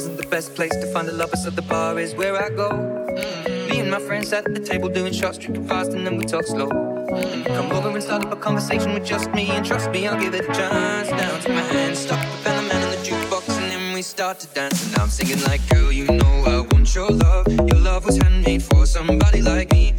isn't the best place to find a lover, so the bar is where I go. Mm-hmm. Me and my friends at the table doing shots, drinking fast, and then we talk slow. Mm-hmm. Come over and start up a conversation with just me, and trust me, I'll give it a chance. Now take my hand, stop the man in the jukebox, and then we start to dance. And I'm singing like, girl, you know I want your love. Your love was handmade for somebody like me.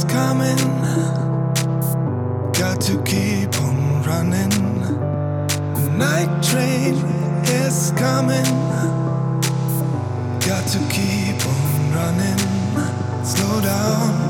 is coming. Got to keep on running. The night train is coming. Got to keep on running. Slow down.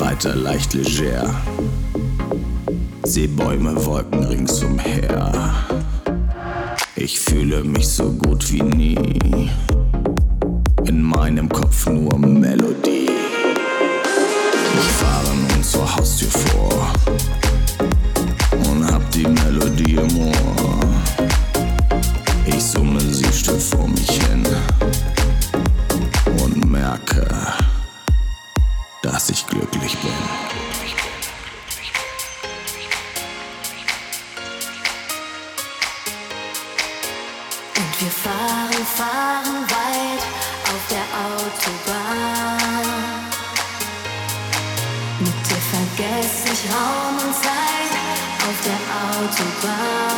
leicht leger. Seebäume, Wolken ringsumher. Ich fühle mich so gut wie nie. In meinem Kopf nur Melodie. Ich fahre nun zur Haustür vor und hab die Melodie im Ohr. Ich summe sie still vor mich hin und merke, Autobahn. Mit dir vergesse ich Raum und Zeit auf der Autobahn.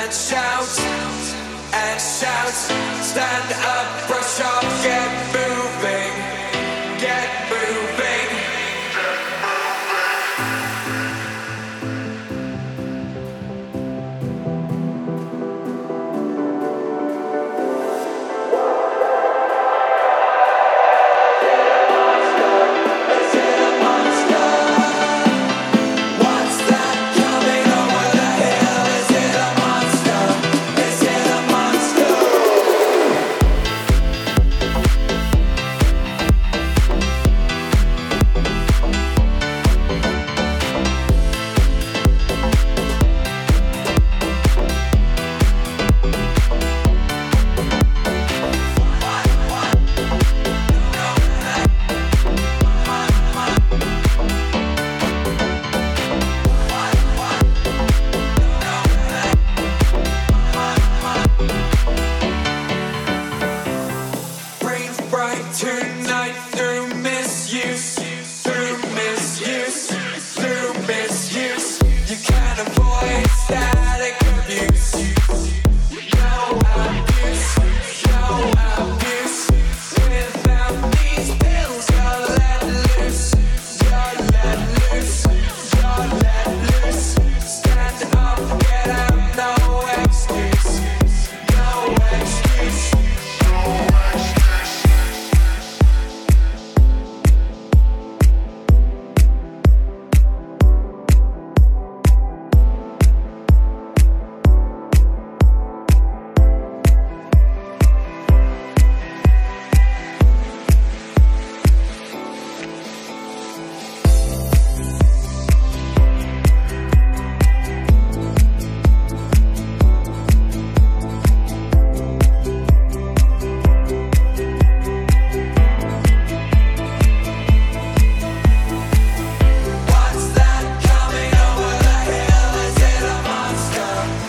and shout and shout. Stand up, brush off, get moving, get.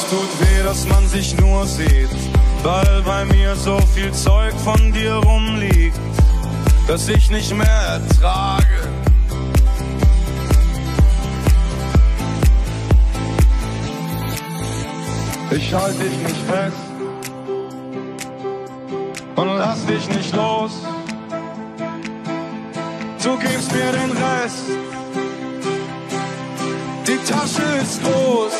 Es tut weh, dass man sich nur sieht, weil bei mir so viel Zeug von dir rumliegt, dass ich nicht mehr ertrage. Ich halte dich nicht fest und lass dich nicht los. Du gibst mir den Rest. Die Tasche ist groß.